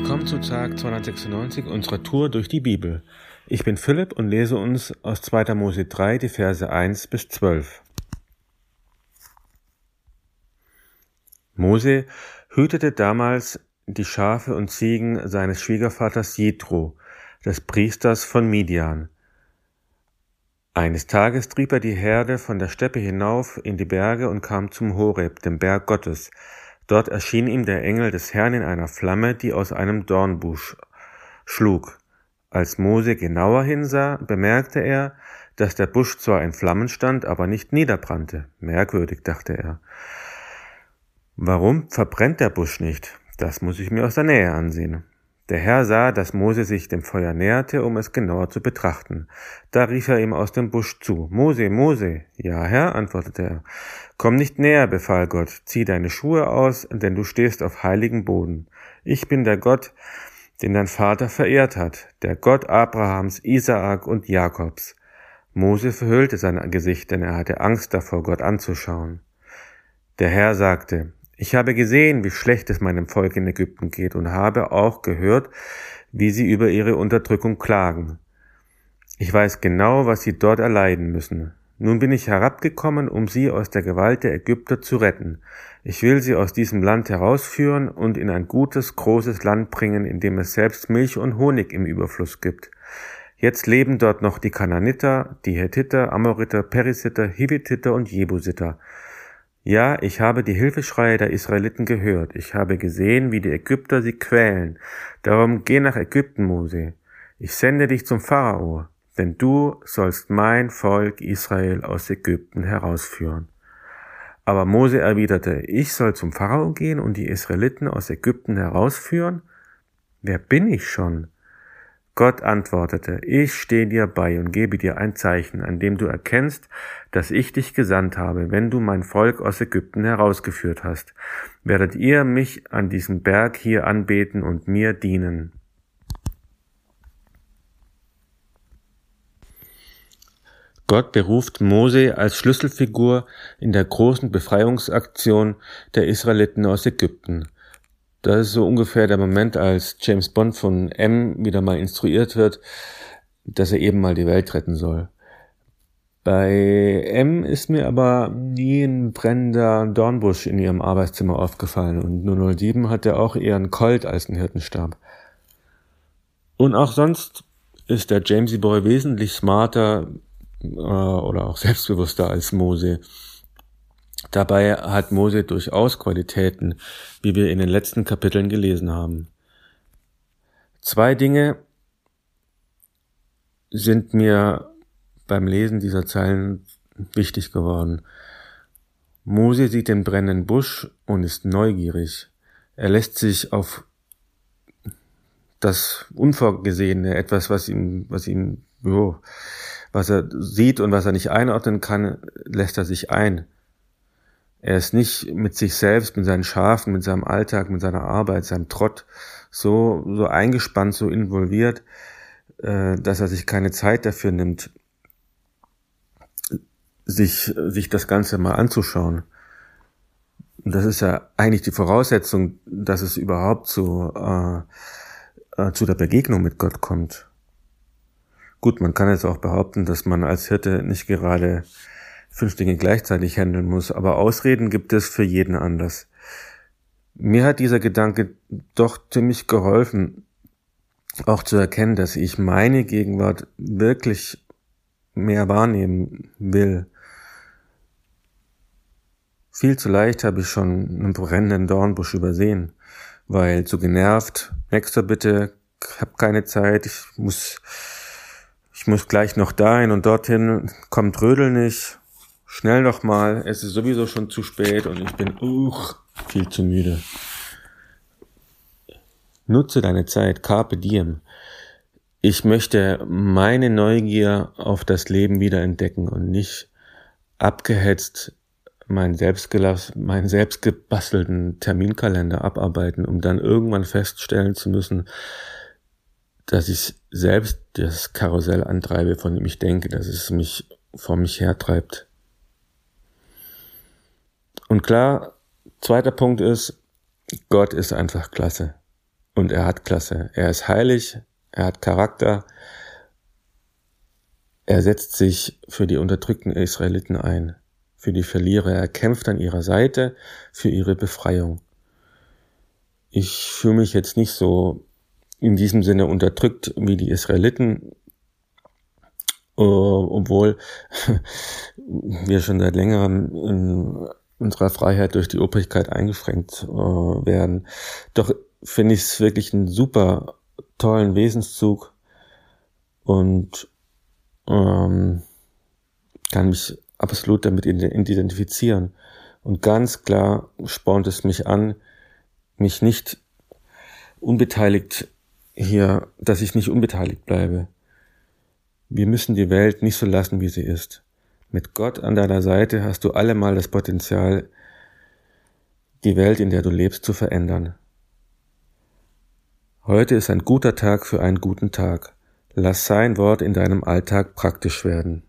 Willkommen zu Tag 296 unserer Tour durch die Bibel. Ich bin Philipp und lese uns aus 2. Mose 3 die Verse 1 bis 12. Mose hütete damals die Schafe und Ziegen seines Schwiegervaters Jethro, des Priesters von Midian. Eines Tages trieb er die Herde von der Steppe hinauf in die Berge und kam zum Horeb, dem Berg Gottes. Dort erschien ihm der Engel des Herrn in einer Flamme, die aus einem Dornbusch schlug. Als Mose genauer hinsah, bemerkte er, dass der Busch zwar in Flammen stand, aber nicht niederbrannte. Merkwürdig, dachte er. Warum verbrennt der Busch nicht? Das muss ich mir aus der Nähe ansehen. Der Herr sah, dass Mose sich dem Feuer näherte, um es genauer zu betrachten. Da rief er ihm aus dem Busch zu. Mose, Mose. Ja, Herr, antwortete er. Komm nicht näher, befahl Gott. Zieh deine Schuhe aus, denn du stehst auf heiligen Boden. Ich bin der Gott, den dein Vater verehrt hat, der Gott Abrahams, Isaak und Jakobs. Mose verhüllte sein Gesicht, denn er hatte Angst davor, Gott anzuschauen. Der Herr sagte, ich habe gesehen, wie schlecht es meinem Volk in Ägypten geht und habe auch gehört, wie sie über ihre Unterdrückung klagen. Ich weiß genau, was sie dort erleiden müssen. Nun bin ich herabgekommen, um sie aus der Gewalt der Ägypter zu retten. Ich will sie aus diesem Land herausführen und in ein gutes, großes Land bringen, in dem es selbst Milch und Honig im Überfluss gibt. Jetzt leben dort noch die Kananiter, die Hethiter, Amoriter, Perisiter, Hivititer und Jebusiter. Ja, ich habe die Hilfeschreie der Israeliten gehört. Ich habe gesehen, wie die Ägypter sie quälen. Darum geh nach Ägypten, Mose. Ich sende dich zum Pharao, denn du sollst mein Volk Israel aus Ägypten herausführen. Aber Mose erwiderte, ich soll zum Pharao gehen und die Israeliten aus Ägypten herausführen? Wer bin ich schon? Gott antwortete, ich stehe dir bei und gebe dir ein Zeichen, an dem du erkennst, dass ich dich gesandt habe, wenn du mein Volk aus Ägypten herausgeführt hast. Werdet ihr mich an diesem Berg hier anbeten und mir dienen. Gott beruft Mose als Schlüsselfigur in der großen Befreiungsaktion der Israeliten aus Ägypten. Das ist so ungefähr der Moment, als James Bond von M wieder mal instruiert wird, dass er eben mal die Welt retten soll. Bei M ist mir aber nie ein brennender Dornbusch in ihrem Arbeitszimmer aufgefallen und 007 hatte auch eher einen Colt als einen Hirtenstab. Und auch sonst ist der Jamesy Boy wesentlich smarter äh, oder auch selbstbewusster als Mose. Dabei hat Mose durchaus Qualitäten, wie wir in den letzten Kapiteln gelesen haben. Zwei Dinge sind mir beim Lesen dieser Zeilen wichtig geworden. Mose sieht den brennenden Busch und ist neugierig. Er lässt sich auf das Unvorgesehene, etwas, was ihm, was ihm, jo, was er sieht und was er nicht einordnen kann, lässt er sich ein. Er ist nicht mit sich selbst, mit seinen Schafen, mit seinem Alltag, mit seiner Arbeit, seinem Trott so, so eingespannt, so involviert, äh, dass er sich keine Zeit dafür nimmt, sich, sich das Ganze mal anzuschauen. Und das ist ja eigentlich die Voraussetzung, dass es überhaupt zu, äh, äh, zu der Begegnung mit Gott kommt. Gut, man kann jetzt auch behaupten, dass man als Hirte nicht gerade fünf Dinge gleichzeitig handeln muss, aber Ausreden gibt es für jeden anders. Mir hat dieser Gedanke doch ziemlich geholfen, auch zu erkennen, dass ich meine Gegenwart wirklich mehr wahrnehmen will. Viel zu leicht habe ich schon einen brennenden Dornbusch übersehen, weil zu genervt, nächster bitte, hab keine Zeit, ich muss, ich muss gleich noch dahin und dorthin, kommt Rödel nicht, Schnell nochmal, es ist sowieso schon zu spät und ich bin uch, viel zu müde. Nutze deine Zeit, carpe diem. Ich möchte meine Neugier auf das Leben wieder entdecken und nicht abgehetzt meinen selbstgelass, meinen selbstgebastelten Terminkalender abarbeiten, um dann irgendwann feststellen zu müssen, dass ich selbst das Karussell antreibe, von dem ich denke, dass es mich vor mich hertreibt. Und klar, zweiter Punkt ist, Gott ist einfach klasse. Und er hat Klasse. Er ist heilig, er hat Charakter, er setzt sich für die unterdrückten Israeliten ein, für die Verlierer. Er kämpft an ihrer Seite für ihre Befreiung. Ich fühle mich jetzt nicht so in diesem Sinne unterdrückt wie die Israeliten, äh, obwohl wir schon seit längerem in unserer Freiheit durch die Obrigkeit eingeschränkt äh, werden. Doch finde ich es wirklich einen super tollen Wesenszug und ähm, kann mich absolut damit identifizieren. Und ganz klar spornt es mich an, mich nicht unbeteiligt hier, dass ich nicht unbeteiligt bleibe. Wir müssen die Welt nicht so lassen, wie sie ist. Mit Gott an deiner Seite hast du allemal das Potenzial, die Welt, in der du lebst, zu verändern. Heute ist ein guter Tag für einen guten Tag. Lass sein Wort in deinem Alltag praktisch werden.